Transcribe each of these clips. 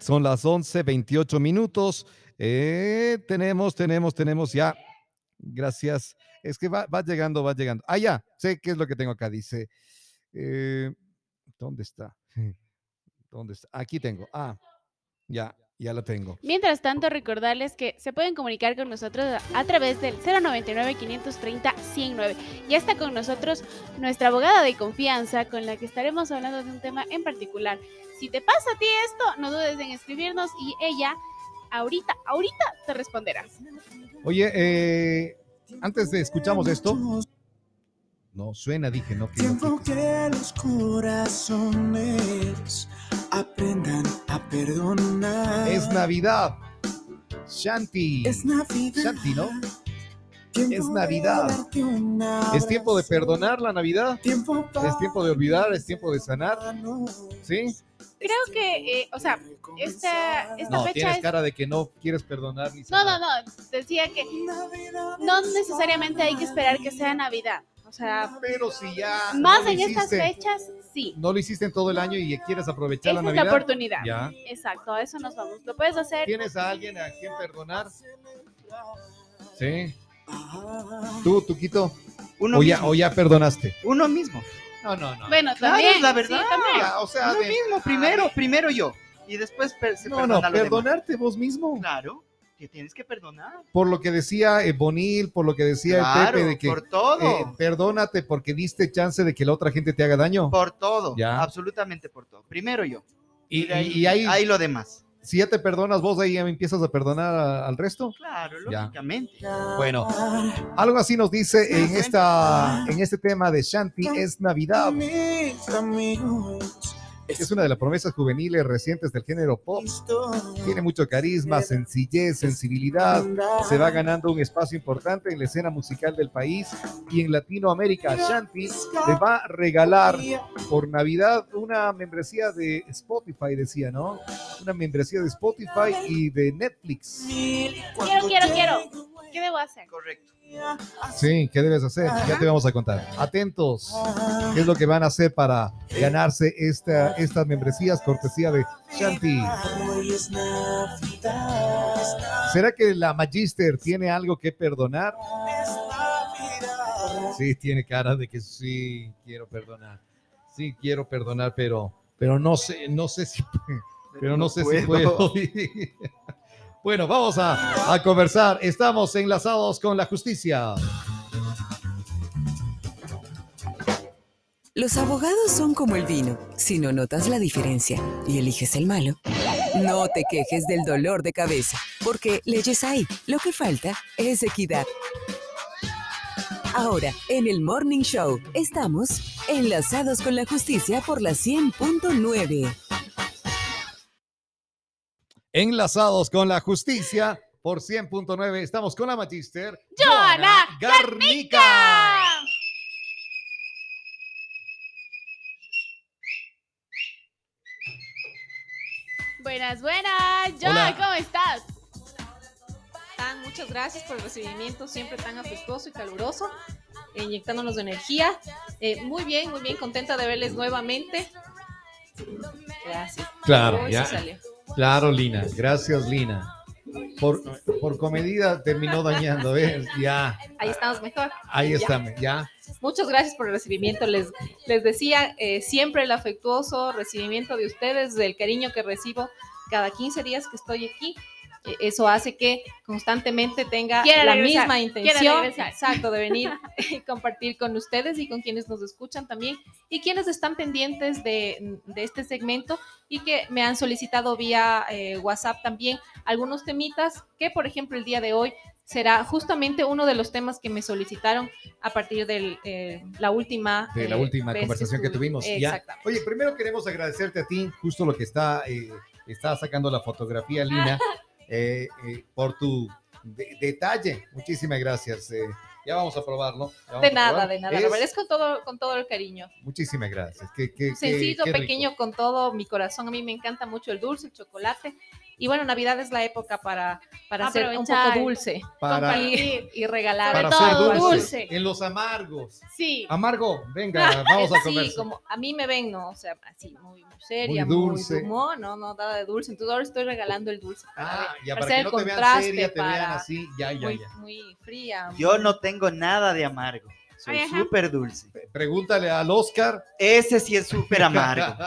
Son las 11, 28 minutos. Eh, tenemos, tenemos, tenemos ya. Gracias. Es que va, va, llegando, va llegando. Ah, ya, sé qué es lo que tengo acá. Dice, eh, ¿dónde está? ¿Dónde está? Aquí tengo. Ah, ya, ya la tengo. Mientras tanto, recordarles que se pueden comunicar con nosotros a través del 099-530-109. Ya está con nosotros nuestra abogada de confianza con la que estaremos hablando de un tema en particular. Si te pasa a ti esto, no dudes en escribirnos y ella ahorita, ahorita te responderá. Oye, eh, antes de escuchamos esto. No, suena, dije, no. Que Tiempo no que los corazones aprendan a perdonar. Es Navidad. Shanti. Es Navidad. Shanti, ¿no? Es Navidad. Es tiempo de perdonar la Navidad. Es tiempo de olvidar, es tiempo de sanar. ¿Sí? Creo que, eh, o sea, esta, esta no, fecha tienes es... cara de que no quieres perdonar ni No, no, no. Decía que no necesariamente hay que esperar que sea Navidad. O sea, Pero si ya. más no en estas fechas, sí. No lo hiciste en todo el año y quieres aprovechar Esa la es la Navidad. oportunidad. Ya. Exacto, a eso nos vamos. Lo puedes hacer. ¿Tienes a alguien a quien perdonar? Sí. ¿Tú, Tuquito? Uno o, ya, o ya perdonaste? Uno mismo. No, no, no. Bueno, Claro, también. es la verdad. sí, también. O sea, Uno de- mismo, primero, primero yo. Y después per- se no, perdona no, los demás. perdonarte vos mismo. Claro, que tienes que perdonar. Por lo que decía eh, Bonil, por lo que decía el Claro, Pepe, de que por todo. eh, perdónate porque diste chance de que la otra gente te haga daño. por todo. Ya. Absolutamente por todo. Primero yo. y, de ahí, y- y ahí, ahí lo demás. Si ya te perdonas vos, ahí ya empiezas a perdonar a- al resto. Claro, Ya. lógicamente. Bueno, algo así nos dice en, esta, en este tema de Shanti, es Navidad. Mis amigos, Es una de las promesas juveniles recientes del género pop. Tiene mucho carisma, sencillez, sensibilidad. Se va ganando un espacio importante en la escena musical del país y en Latinoamérica. Shanti le va a regalar por Navidad una membresía de Spotify, decía, ¿no? Una membresía de Spotify y de Netflix. Quiero, quiero, quiero. ¿Qué debo hacer? Correcto. Sí, ¿qué debes hacer? Ya te vamos a contar. Atentos. ¿Qué es lo que van a hacer para ganarse esta, estas membresías cortesía de Shanti? ¿Será que la Magister tiene algo que perdonar? Sí, tiene cara de que sí, quiero perdonar. Sí, quiero perdonar, pero, pero no sé, no sé si, pero no, sé si puedo. bueno, vamos a, a conversar. Estamos enlazados con la justicia. Los abogados son como el vino. Si no notas la diferencia y eliges el malo, no te quejes del dolor de cabeza, porque leyes hay. Lo que falta es equidad. Ahora, en el Morning Show, estamos enlazados con la justicia por la 100.9. Enlazados con la justicia por 100.9. Estamos con la Magister. Joana Garnica. Buenas, buenas. John, Hola. ¿cómo estás? Tan, muchas gracias por el recibimiento siempre tan afectuoso y caluroso, inyectándonos de energía. Eh, muy bien, muy bien, contenta de verles nuevamente. Gracias. Claro, ya. salió. Claro, Lina. Gracias, Lina. Por, por comedida terminó dañando, ¿ves? Ya, Ahí estamos mejor. ahí Ya. está, ya. Muchas gracias por el recibimiento. Les, les decía eh, siempre el afectuoso recibimiento de ustedes, del cariño que recibo cada 15 días que estoy aquí. Eh, Eso hace que constantemente tenga la regresar, misma intención, exacto, de venir y compartir con ustedes y con quienes nos escuchan también y quienes están pendientes de, de este segmento y que me han solicitado vía eh, WhatsApp también algunos temitas que, por ejemplo, el día de hoy será justamente uno de los temas que me solicitaron a partir de la última De la eh, última conversación que tuvimos. Ya. Oye, primero queremos agradecerte a ti, justo lo que está, eh, está sacando la fotografía, Lina, eh, eh, por tu de- detalle. Muchísimas gracias. eh, ya vamos a probarlo. vamos De nada, probar. de nada. Es- Lo verás con todo, con todo el cariño. Muchísimas gracias. Qué, qué- Sencillo, qué pequeño, con todo mi corazón. A mí me encanta mucho el dulce, el chocolate. Y bueno, Navidad es la época para, para hacer un poco dulce Para, y, y regalar. para todo dulce. dulce. En los amargos. Sí. Amargo, venga, vamos a Sí, conversar. como a mí me ven, ¿no? O sea, así, muy, muy seria, Muy muy, dulce. humor, no, no, nada de dulce. Entonces ahora estoy regalando el dulce. Para, Ah, ya para para hacer que el no te vean contraste, seria, te vean así, ya, ya, muy, ya. muy fría. Yo muy- no tengo nada de amargo. Soy súper dulce. Pregúntale al Oscar. Ese sí es súper amargo.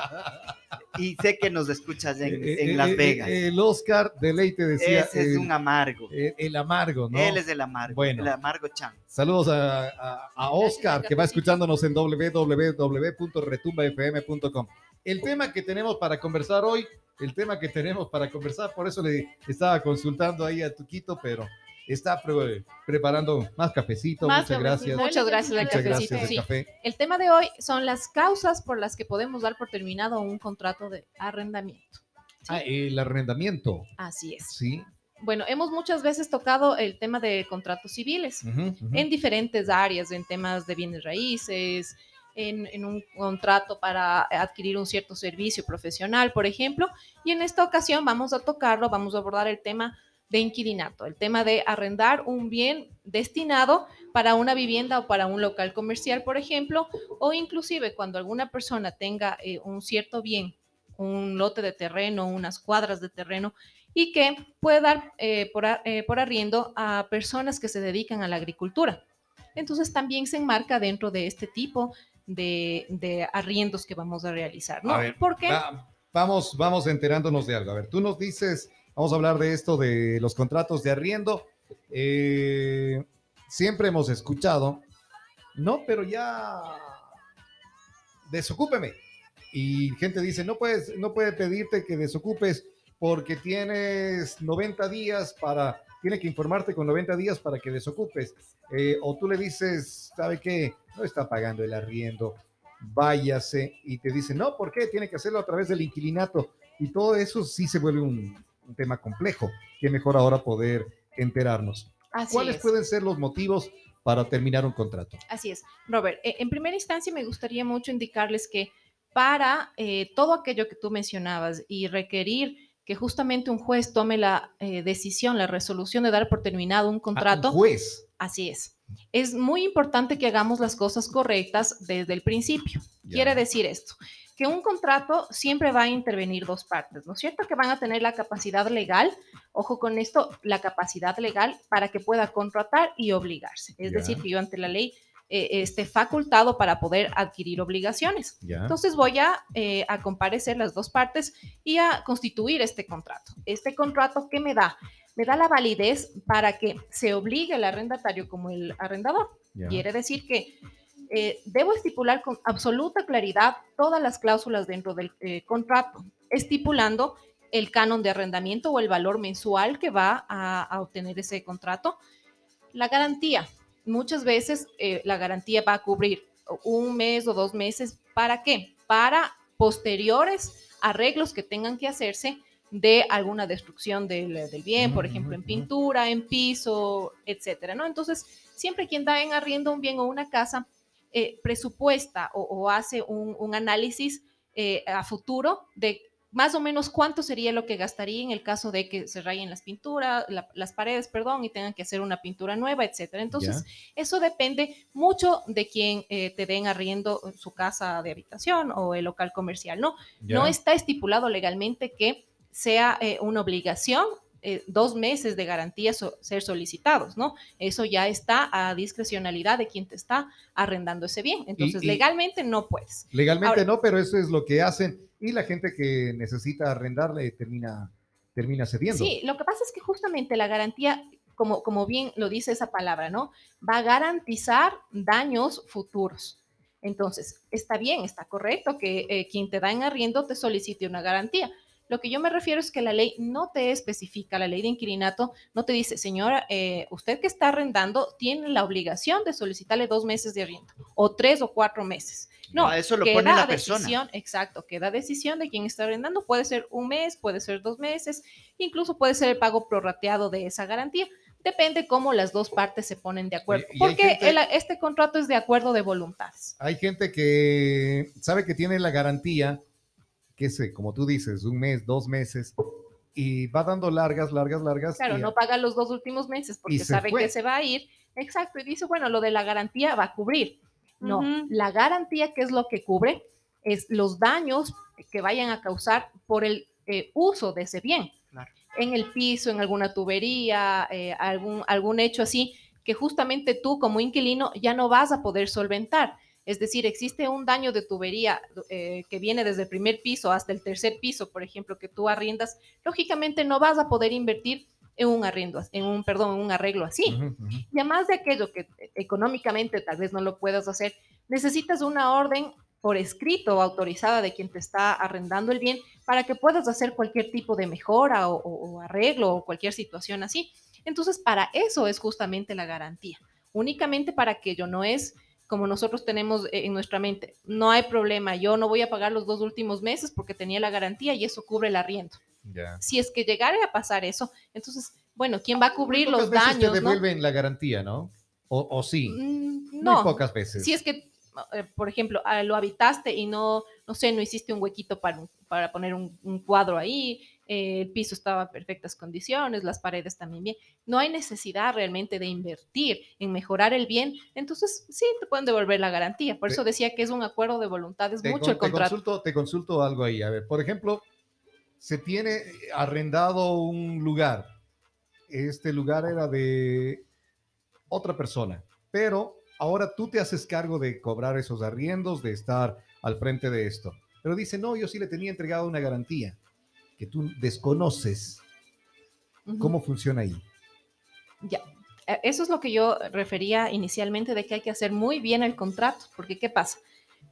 Y sé que nos escuchas en, Eh, en eh, Las eh, Vegas. El Oscar Deleite decía. Ese es el, un amargo. el- el amargo, ¿no? Él es el amargo. Bueno. El amargo chan. Saludos a, a- a Oscar, que va escuchándonos en www.retumbafm.com. El tema que tenemos para conversar hoy, el tema que tenemos para conversar, por eso le estaba consultando ahí a Tuquito, pero está pre- preparando más cafecito. Más Muchas gracias. Muchas gracias al Muchas cafecito. gracias, el Sí. café. El tema de hoy son las causas por las que podemos dar por terminado un contrato de arrendamiento. Ah, el arrendamiento, Así es. sí. Bueno, hemos muchas veces tocado el tema de contratos civiles Ujú, ujú. en diferentes áreas, en temas de bienes raíces, en, en un contrato para adquirir un cierto servicio profesional, por ejemplo. Y en esta ocasión vamos a tocarlo, vamos a abordar el tema de inquilinato, el tema de arrendar un bien destinado para una vivienda o para un local comercial, por ejemplo, o inclusive cuando alguna persona tenga eh, un cierto bien, un lote de terreno, unas cuadras de terreno, y que puede dar eh, por, eh, por arriendo a personas que se dedican a la agricultura. Entonces también se enmarca dentro de este tipo de, de arriendos que vamos a realizar, ¿no? A ver, Porque Va- vamos, vamos enterándonos de algo. A ver, tú nos dices, vamos a hablar de esto de los contratos de arriendo. Eh, siempre hemos escuchado, no, pero ya desocúpeme. Y gente dice, no puedes, no puede pedirte que desocupes porque tienes 90 días para, tiene que informarte con 90 días para que desocupes. Eh, o tú le dices, ¿sabe qué? No está pagando el arriendo, váyase y te dicen, no, ¿por qué? Tiene que hacerlo a través del inquilinato. Y todo eso sí se vuelve un, un tema complejo. Qué mejor ahora poder enterarnos. así ¿Cuáles es. pueden ser los motivos para terminar un contrato? Así es. Robert, eh, en primera instancia me gustaría mucho indicarles que para eh, todo aquello que tú mencionabas y requerir que justamente un juez tome la eh, decisión, la resolución de dar por terminado un Ah, contrato, un juez. así es. Es muy importante que hagamos las cosas correctas desde el principio. Ya. Quiere decir esto, que un contrato siempre va a intervenir dos partes, ¿no es cierto? Que van a tener la capacidad legal, ojo con esto, la capacidad legal para que pueda contratar y obligarse. Es decir, que yo ante la ley eh, esté facultado para poder adquirir obligaciones. Entonces voy a, eh, a comparecer las dos partes y a constituir este contrato. Este contrato, ¿qué me da? Me da la validez para que se obligue el arrendatario como el arrendador. Quiere decir que eh, debo estipular con absoluta claridad todas las cláusulas dentro del eh, contrato, estipulando el canon de arrendamiento o el valor mensual que va a, a obtener ese contrato. La garantía. Muchas veces eh, la garantía va a cubrir un mes o dos meses. ¿Para qué? Para posteriores arreglos que tengan que hacerse de alguna destrucción del, del bien, por ejemplo, en pintura, en piso, etcétera, ¿no? Entonces, siempre quien da en arriendo un bien o una casa eh, presupuesta o, o hace un, un análisis eh, a futuro de más o menos cuánto sería lo que gastaría en el caso de que se rayen las pinturas, la- las paredes, perdón, y tengan que hacer una pintura nueva, etcétera. Entonces, eso depende mucho de quien eh, te den arriendo su casa de habitación o el local comercial, ¿no? ya. No está estipulado legalmente que sea eh, una obligación eh, dos meses de garantía so- ser solicitados, ¿no? Eso ya está a discrecionalidad de quien te está arrendando ese bien. Entonces, y- legalmente no puedes. Legalmente Ahora- no, pero eso es lo que hacen y la gente que necesita arrendarle termina, termina cediendo. Sí, lo que pasa es que justamente la garantía, como, como bien lo dice esa palabra, ¿no? Va a garantizar daños futuros. Entonces, está bien, está correcto que eh, quien te da en arriendo te solicite una garantía. Lo que yo me refiero es que la ley no te especifica, la ley de inquilinato no te dice, señora, eh, usted que está arrendando tiene la obligación de solicitarle dos meses de arriendo o tres o cuatro meses. No, Ah, eso lo queda pone la a persona. decisión, exacto, queda decisión de quien está arrendando. Puede ser un mes, puede ser dos meses, incluso puede ser el pago prorrateado de esa garantía. Depende cómo las dos partes se ponen de acuerdo. y Porque gente- el- este contrato es de acuerdo de voluntades. Hay gente que sabe que tiene la garantía, que sé, como tú dices, un mes, dos meses, y va dando largas, largas, largas. Claro, y- no paga los dos últimos meses porque sabe fue. que se va a ir. Exacto, y dice, bueno, lo de la garantía va a cubrir. No, Ujú. la garantía, ¿qué es lo que cubre? Es los daños que vayan a causar por el eh, uso de ese bien. Claro. En el piso, en alguna tubería, eh, algún, algún hecho así, que justamente tú como inquilino ya no vas a poder solventar. Es decir, existe un daño de tubería eh, que viene desde el primer piso hasta el tercer piso, por ejemplo, que tú arriendas, lógicamente no vas a poder invertir en un arriendo, en un, perdón, en un arreglo así. Ujú, ujú. Y además de aquello que eh, económicamente tal vez no lo puedas hacer, necesitas una orden por escrito autorizada de quien te está arrendando el bien para que puedas hacer cualquier tipo de mejora o, o- o arreglo o cualquier situación así. Entonces, para eso es justamente la garantía. Únicamente para aquello, no es como nosotros tenemos eh, en nuestra mente, no hay problema, yo no voy a pagar los dos últimos meses porque tenía la garantía y eso cubre el arriendo. Ya. Si es que llegara a pasar eso, entonces, bueno, ¿quién va a cubrir Muy los veces daños? te no? devuelven la garantía, ¿no? O, o sí. Mm, Muy no, pocas veces. si es que, eh, por ejemplo, ah, lo habitaste y no, no sé, no hiciste un huequito para, para poner un, un cuadro ahí, eh, el piso estaba en perfectas condiciones, las paredes también bien, no hay necesidad realmente de invertir en mejorar el bien, entonces sí te pueden devolver la garantía. Por Te- eso decía que es un acuerdo de voluntades, te, mucho con- el te contrato. consulto, te consulto algo ahí. A ver, por ejemplo, se tiene arrendado un lugar. Este lugar era de otra persona, pero ahora tú te haces cargo de cobrar esos arriendos, de estar al frente de esto. Pero dice, no, yo sí le tenía entregado una garantía que tú desconoces. ¿Cómo funciona ahí? Ya, eh, eso es lo que yo refería inicialmente de que hay que hacer muy bien el contrato, porque ¿qué pasa?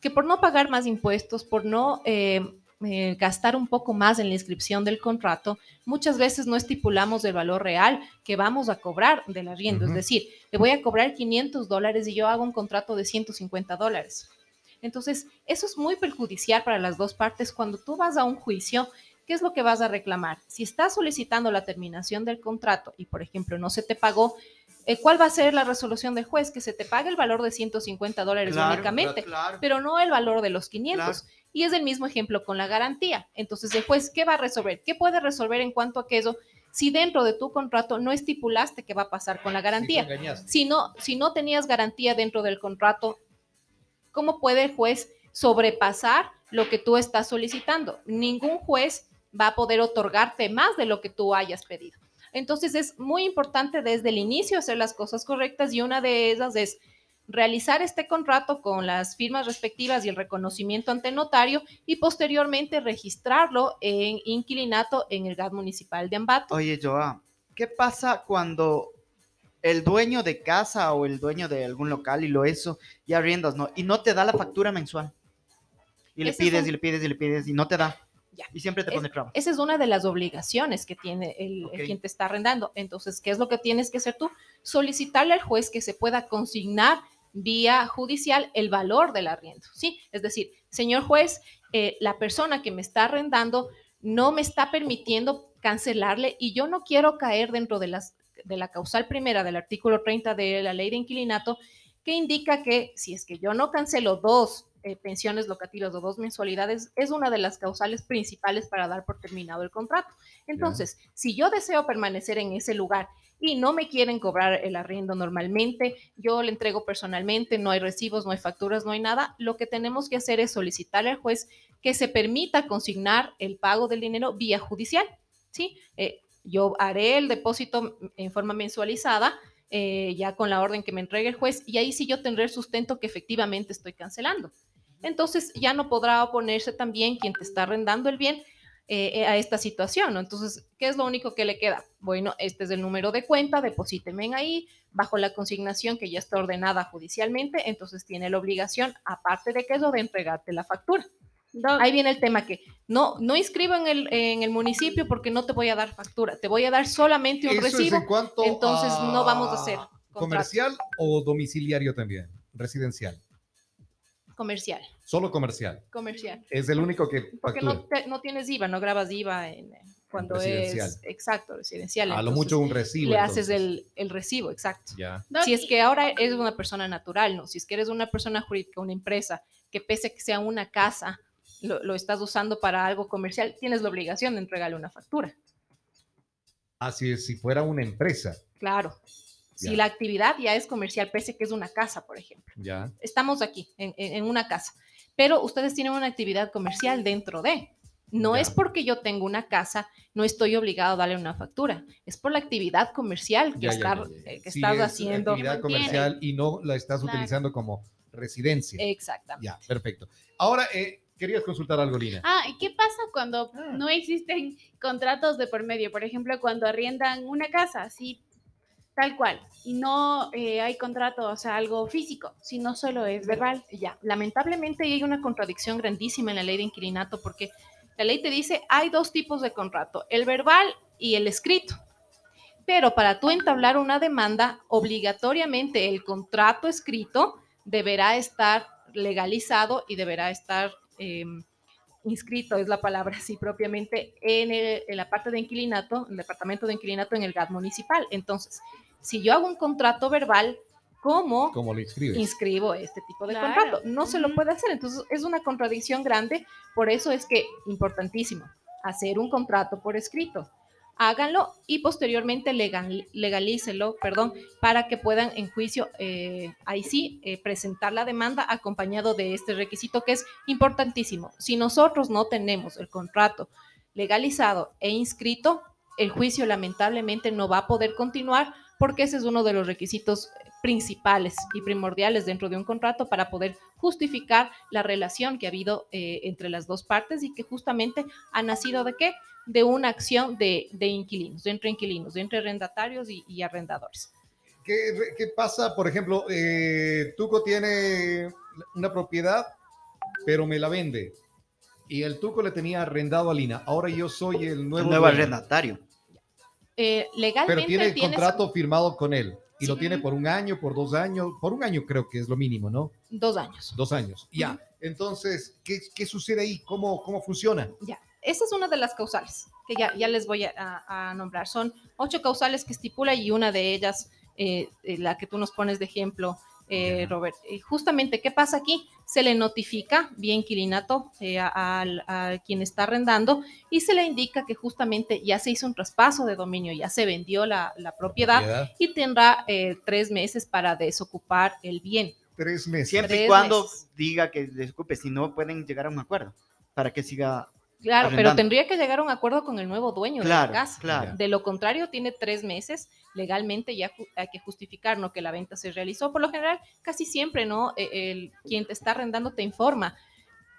Que por no pagar más impuestos, por no eh, eh, gastar un poco más en la inscripción del contrato, muchas veces no estipulamos el valor real que vamos a cobrar del arriendo. Ujú. Es decir, le voy a cobrar 500 dólares y yo hago un contrato de 150 dólares. Entonces, eso es muy perjudicial para las dos partes cuando tú vas a un juicio. ¿Qué es lo que vas a reclamar? Si estás solicitando la terminación del contrato y, por ejemplo, no se te pagó, eh, ¿cuál va a ser la resolución del juez? Que se te pague el valor de 150 dólares Claro, únicamente, claro. pero no el valor de los 500. Claro. Y es el mismo ejemplo con la garantía. Entonces, el juez, ¿qué va a resolver? ¿Qué puede resolver en cuanto a que eso? Si dentro de tu contrato no estipulaste qué va a pasar con la garantía, engañaste. si no, si no tenías garantía dentro del contrato, ¿cómo puede el juez sobrepasar lo que tú estás solicitando? Ningún juez va a poder otorgarte más de lo que tú hayas pedido. Entonces es muy importante desde el inicio hacer las cosas correctas y una de esas es realizar este contrato con las firmas respectivas y el reconocimiento ante notario y posteriormente registrarlo en inquilinato en el GAT municipal de Ambato. Oye, Joa, ¿qué pasa cuando el dueño de casa o el dueño de algún local y lo eso y arriendas, ¿no? Y no te da la factura mensual. Y le pides un- y le pides y le pides y no te da. Ya. Y siempre te Es- pone trabas. Esa es una de las obligaciones que tiene el, el Ok. quien te está arrendando. Entonces, ¿qué es lo que tienes que hacer tú? Solicitarle al juez que se pueda consignar vía judicial el valor del arriendo, ¿sí? Es decir, señor juez, eh, la persona que me está arrendando no me está permitiendo cancelarle y yo no quiero caer dentro de, las, de la causal primera del artículo 30 de la ley de inquilinato que indica que si es que yo no cancelo dos eh, pensiones locativas o dos mensualidades, es una de las causales principales para dar por terminado el contrato. Entonces, si yo deseo permanecer en ese lugar y no me quieren cobrar el arriendo normalmente, yo le entrego personalmente, no hay recibos, no hay facturas, no hay nada, lo que tenemos que hacer es solicitarle al juez que se permita consignar el pago del dinero vía judicial, ¿sí? Eh, yo haré el depósito en forma mensualizada, eh, ya con la orden que me entregue el juez, y ahí sí yo tendré el sustento que efectivamente estoy cancelando. Entonces ya no podrá oponerse también quien te está arrendando el bien eh, a esta situación, ¿no? Entonces, ¿qué es lo único que le queda? Bueno, este es el número de cuenta, deposíteme en ahí, bajo la consignación que ya está ordenada judicialmente, entonces tiene la obligación, aparte de que eso, de entregarte la factura. Doc, Ahí viene el tema que no, no inscribo en el, en el municipio porque no te voy a dar factura, te voy a dar solamente un Eso es recibo, en cuanto entonces a no vamos a hacer contrato ¿Comercial o domiciliario también? Residencial. Comercial, Solo comercial. comercial. Es el único que Porque no, te- no tienes IVA, no grabas IVA en, cuando residencial. es exacto, residencial. a lo mucho un recibo. le haces el, el recibo, exacto. Ya. Si es que ahora eres una persona natural, ¿no? Si es que eres una persona jurídica, una empresa, que pese a que sea una casa, lo, lo estás usando para algo comercial, tienes la obligación de entregarle una factura. Así es, si fuera una empresa. Claro. Si la actividad ya es comercial, pese que es una casa, por ejemplo. Ya. Estamos aquí, en, en- en una casa, pero ustedes tienen una actividad comercial dentro de. No Ya. es porque yo tengo una casa, no estoy obligado a darle una factura. Es por la actividad comercial que, Ya, ya, estar- ya, ya. eh, que Sí, estás es haciendo. Actividad Mantiene. comercial y no la estás Claro. utilizando como residencia. Exactamente. Ya, perfecto. Ahora, eh, querías consultar algo, Lina. Ah, ¿y qué pasa cuando Ah. no existen contratos de por medio? Por ejemplo, cuando arriendan una casa, así, tal cual, y no eh, hay contrato, o sea, algo físico, sino solo es verbal. Ya, lamentablemente hay una contradicción grandísima en la ley de inquilinato porque la ley te dice hay dos tipos de contrato, el verbal y el escrito. Pero para tú entablar una demanda, obligatoriamente el contrato escrito deberá estar legalizado y deberá estar eh, inscrito, es la palabra así propiamente, en, el- en la parte de inquilinato, el departamento de inquilinato en el GAT municipal. Entonces, si yo hago un contrato verbal, ¿cómo ¿Cómo lo inscribes? inscribo este tipo de Claro. contrato. No se lo puede hacer, entonces es una contradicción grande, por eso es que importantísimo hacer un contrato por escrito. Háganlo y posteriormente legal, legalícelo, perdón, para que puedan en juicio, eh, ahí sí, eh, presentar la demanda acompañado de este requisito que es importantísimo. Si nosotros no tenemos el contrato legalizado e inscrito, el juicio lamentablemente no va a poder continuar porque ese es uno de los requisitos principales y primordiales dentro de un contrato para poder justificar la relación que ha habido eh, entre las dos partes y que justamente ha nacido de qué? De una acción de, de inquilinos, de entre inquilinos, de entre arrendatarios y, y arrendadores. ¿Qué, qué pasa, por ejemplo, eh, Tuco tiene una propiedad, pero me la vende? Y el Tuco le tenía arrendado a Lina. Ahora yo soy el nuevo, El nuevo dueño, arrendatario. Eh, legalmente Pero tiene el tienes contrato firmado con él. Y lo Sí. tiene por un año, por dos años, por un año creo que es lo mínimo, ¿no? dos años. Dos años. Ya. Entonces, ¿qué, qué sucede ahí? ¿Cómo, ¿Cómo funciona? Ya, esa es una de las causales que ya, ya les voy a, nombrar. Son ocho causales que estipula y una de ellas, eh, eh, la que tú nos pones de ejemplo, eh. Robert. Y justamente, ¿qué pasa aquí? Se le notifica vía inquilinato eh, a, quien está arrendando y se le indica que justamente ya se hizo un traspaso de dominio, ya se vendió la, la propiedad Propiedad. y tendrá eh, tres meses para desocupar el bien. Tres meses. Siempre y cuando meses. diga que desocupe, si no pueden llegar a un acuerdo para que siga. Claro, pero tendría que llegar a un acuerdo con el nuevo dueño Claro, de la casa. claro. De lo contrario, tiene tres meses. Legalmente ya hay que justificar ¿no? que la venta se realizó. Por lo general, casi siempre, ¿no? E- El, quien te está arrendando te informa.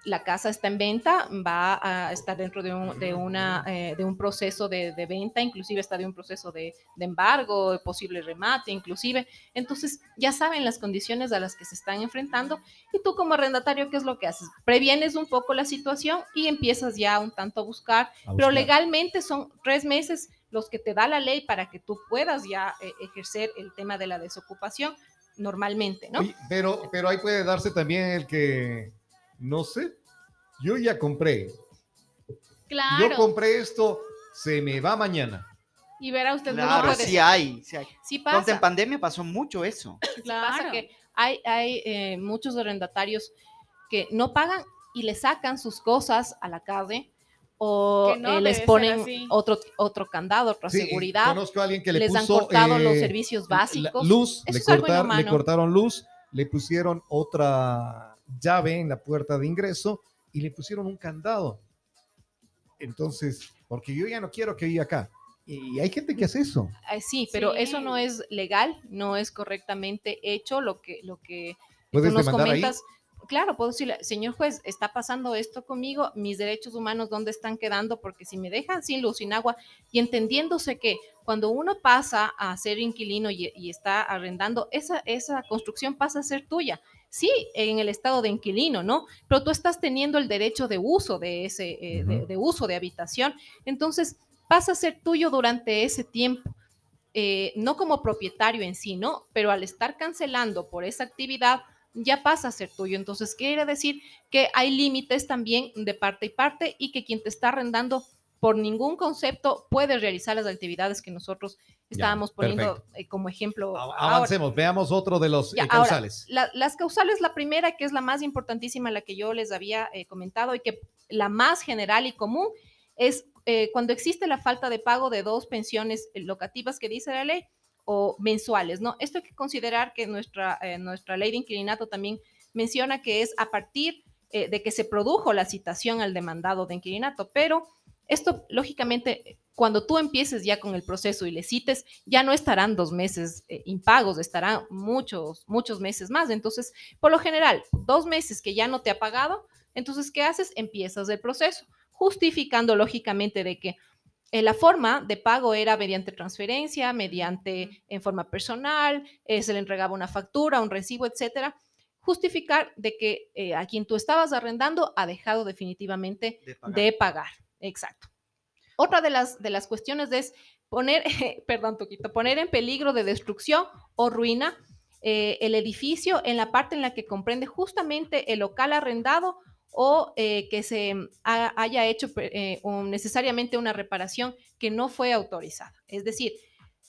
La casa está en venta, va a estar dentro de un, de una, eh, de un proceso de, de venta, inclusive está de un proceso de, de embargo, de posible remate, inclusive. Entonces, ya saben las condiciones a las que se están enfrentando y tú como arrendatario, ¿qué es lo que haces? Previenes un poco la situación y empiezas ya un tanto a buscar A pero legalmente son tres meses los que te da la ley para que tú puedas ya eh, ejercer el tema de la desocupación normalmente, ¿no? Oye, pero, pero ahí puede darse también el que, no sé, yo ya compré. Claro. Yo compré esto, se me va mañana. Y verá usted no Claro, puede sí hay. Sí hay. Sí Ponte pasa, en pandemia pasó mucho eso. Claro. pasa que hay, hay eh, muchos arrendatarios que no pagan y le sacan sus cosas a la calle o no eh, les ponen otro, otro candado, otra Sí, seguridad, Conozco a alguien que le les han cortado los eh, servicios la- básicos. Luz, Eso le, es algo cortar- le cortaron luz, le pusieron otra llave en la puerta de ingreso y le pusieron un candado. Entonces, porque yo ya no quiero que viva acá. Y hay gente que hace eso. Sí, pero eso no es legal, no es correctamente hecho lo que, lo que Puedes tú nos ahí. Claro, puedo decirle, señor juez, está pasando esto conmigo, mis derechos humanos, ¿dónde están quedando? Porque si me dejan sin luz, sin agua, y entendiéndose que cuando uno pasa a ser inquilino y, y está arrendando, esa, esa construcción pasa a ser tuya. Sí, en el estado de inquilino, ¿no? Pero tú estás teniendo el derecho de uso de ese, eh, de uso de habitación. Entonces, pasa a ser tuyo durante ese tiempo. Eh, no como propietario en sí, ¿no? Pero al estar cancelando por esa actividad, ya pasa a ser tuyo. Entonces, quiere decir que hay límites también de parte y parte y que quien te está arrendando por ningún concepto puede realizar las actividades que nosotros estábamos poniendo eh, como ejemplo. A- ahora. Avancemos, veamos otro de los Ya, eh, ahora, causales. La- las causales, la primera, que es la más importantísima, la que yo les había eh, comentado y que la más general y común, es cuando existe la falta de pago de dos pensiones locativas que dice la ley o mensuales, ¿no? Esto hay que considerar que nuestra, eh, nuestra ley de inquilinato también menciona que es a partir eh, de que se produjo la citación al demandado de inquilinato, pero esto, lógicamente, cuando tú empieces ya con el proceso y le cites, ya no estarán dos meses eh, impagos, estarán muchos, muchos meses más. Entonces, por lo general, dos meses que ya no te ha pagado, entonces, ¿qué haces? Empiezas el proceso, justificando lógicamente de que eh, la forma de pago era mediante transferencia, mediante en forma personal, eh, se le entregaba una factura, un recibo, etcétera. Justificar de que eh, a quien tú estabas arrendando ha dejado definitivamente De pagar. de pagar. Exacto. Otra de las, de las cuestiones es poner, perdón, Toquito, poner en peligro de destrucción o ruina el edificio en la parte en la que comprende justamente el local arrendado o eh, que se ha- haya hecho eh, necesariamente una reparación que no fue autorizada. Es decir,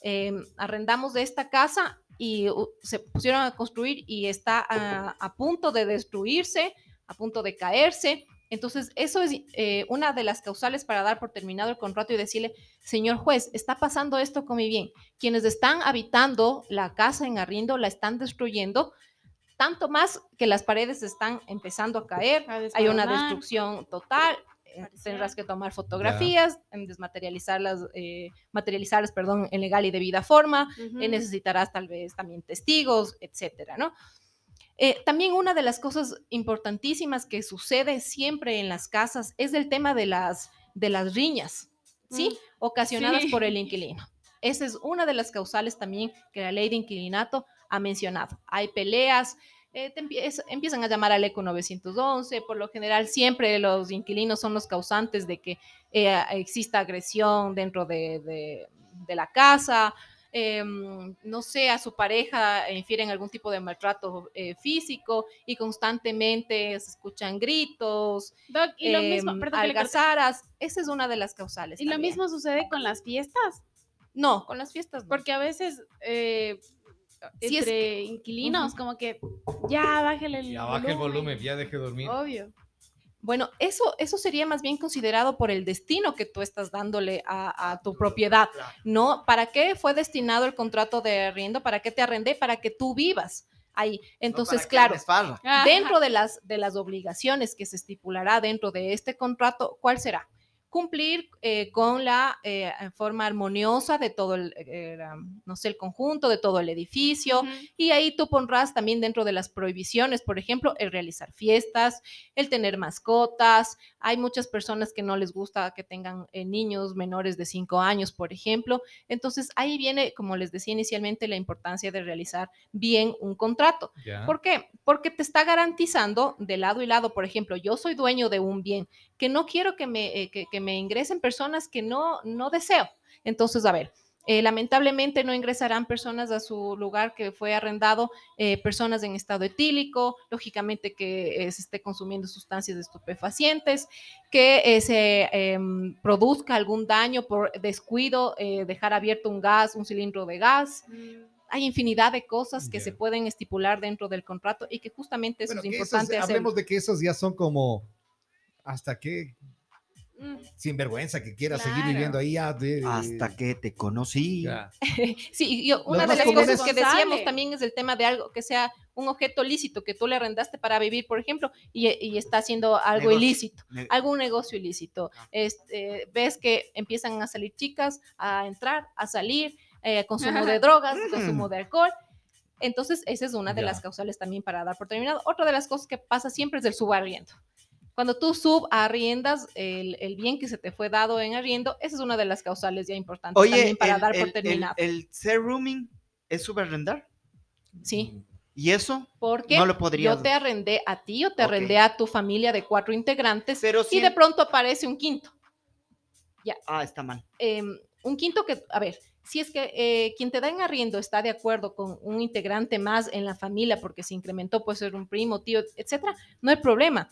eh, arrendamos de esta casa y uh, se pusieron a construir y está a, a punto de destruirse, a punto de caerse. Entonces, eso es eh, una de las causales para dar por terminado el contrato y decirle, señor juez, está pasando esto con mi bien. Quienes están habitando la casa en arriendo la están destruyendo, tanto más que las paredes están empezando a caer, A hay una destrucción total, eh, tendrás que tomar fotografías, en desmaterializarlas, eh, materializarlas, perdón, en legal y debida forma, eh, necesitarás tal vez también testigos, etcétera, ¿no? Eh, también una de las cosas importantísimas que sucede siempre en las casas es el tema de las, de las riñas, ¿sí? Mm, Ocasionadas sí. por el inquilino. Esa es una de las causales también que la ley de inquilinato ha mencionado. Hay peleas, eh, empiezan a llamar al ECO 911, por lo general siempre los inquilinos son los causantes de que eh, exista agresión dentro de, de- de la casa, em, no sé, a su pareja infieren algún tipo de maltrato eh, físico y constantemente se escuchan gritos, Doc, y lo mismo, em, perdón algazaras, esa es una de las causales. Y lo mismo sucede con las fiestas, No, con las fiestas no. porque a veces es entre inquilinos, como que ya bájale el Ya baja el volumen, ya deje dormir. Obvio. Bueno, eso, eso sería más bien considerado por el destino que tú estás dándole a, a tu propiedad. ¿No? ¿Para qué fue destinado el contrato de arriendo? ¿Para qué te arrendé? Para que tú vivas ahí. Entonces, claro, dentro de las, de las obligaciones que se estipulará dentro de este contrato, ¿cuál será? Cumplir eh, con la eh, forma armoniosa de todo el, eh, la- no sé, el conjunto, de todo el edificio, y ahí tú pondrás también dentro de las prohibiciones, por ejemplo, el realizar fiestas, el tener mascotas. Hay muchas personas que no les gusta que tengan eh, niños menores de 5 años, por ejemplo. Entonces ahí viene, como les decía inicialmente, la importancia de realizar bien un contrato. ¿Por qué? Porque te está garantizando de lado y lado, por ejemplo, yo soy dueño de un bien que no quiero que me, eh, que, que me ingresen personas que no, no deseo. Entonces, a ver, eh, lamentablemente no ingresarán personas a su lugar que fue arrendado, eh, personas en estado etílico, lógicamente que eh, se esté consumiendo sustancias estupefacientes, que eh, se em, produzca algún daño por descuido, eh, dejar abierto un gas, un cilindro de gas. Hay infinidad de cosas que se pueden estipular dentro del contrato y que justamente eso Bueno, es importante hacer. hablemos de que esos ya son como hasta que Mm, sinvergüenza que quiera seguir viviendo ahí ya de- Hasta que te conocí. ya. Sí, yo- una de las cosas que decíamos también es el tema de algo que sea un objeto lícito que tú le arrendaste para vivir, por ejemplo, y, y está haciendo algo Negocio. ilícito, Ne- algún negocio ilícito. Ah. Este, ves que empiezan a salir chicas, a entrar, a salir, eh, consumo Ajá. de drogas, Mm. consumo de alcohol. Entonces, esa es una de Ya. las causales también para dar por terminado. Otra de las cosas que pasa siempre es el subarriendo. Cuando tú subarriendas el, el bien que se te fue dado en arriendo, esa es una de las causales ya importantes Oye, también para el, dar por el, terminado. el ser rooming es subarrendar. sí, ¿Y eso? porque No lo podrías- yo te arrendé a ti o te Ok. arrendé a tu familia de cuatro integrantes Pero y de pronto aparece un quinto. Ah, está mal. em, un quinto que, a ver, si es que eh, quien te da en arriendo está de acuerdo con un integrante más en la familia porque se incrementó, puede ser un primo, tío, etcétera, no hay problema.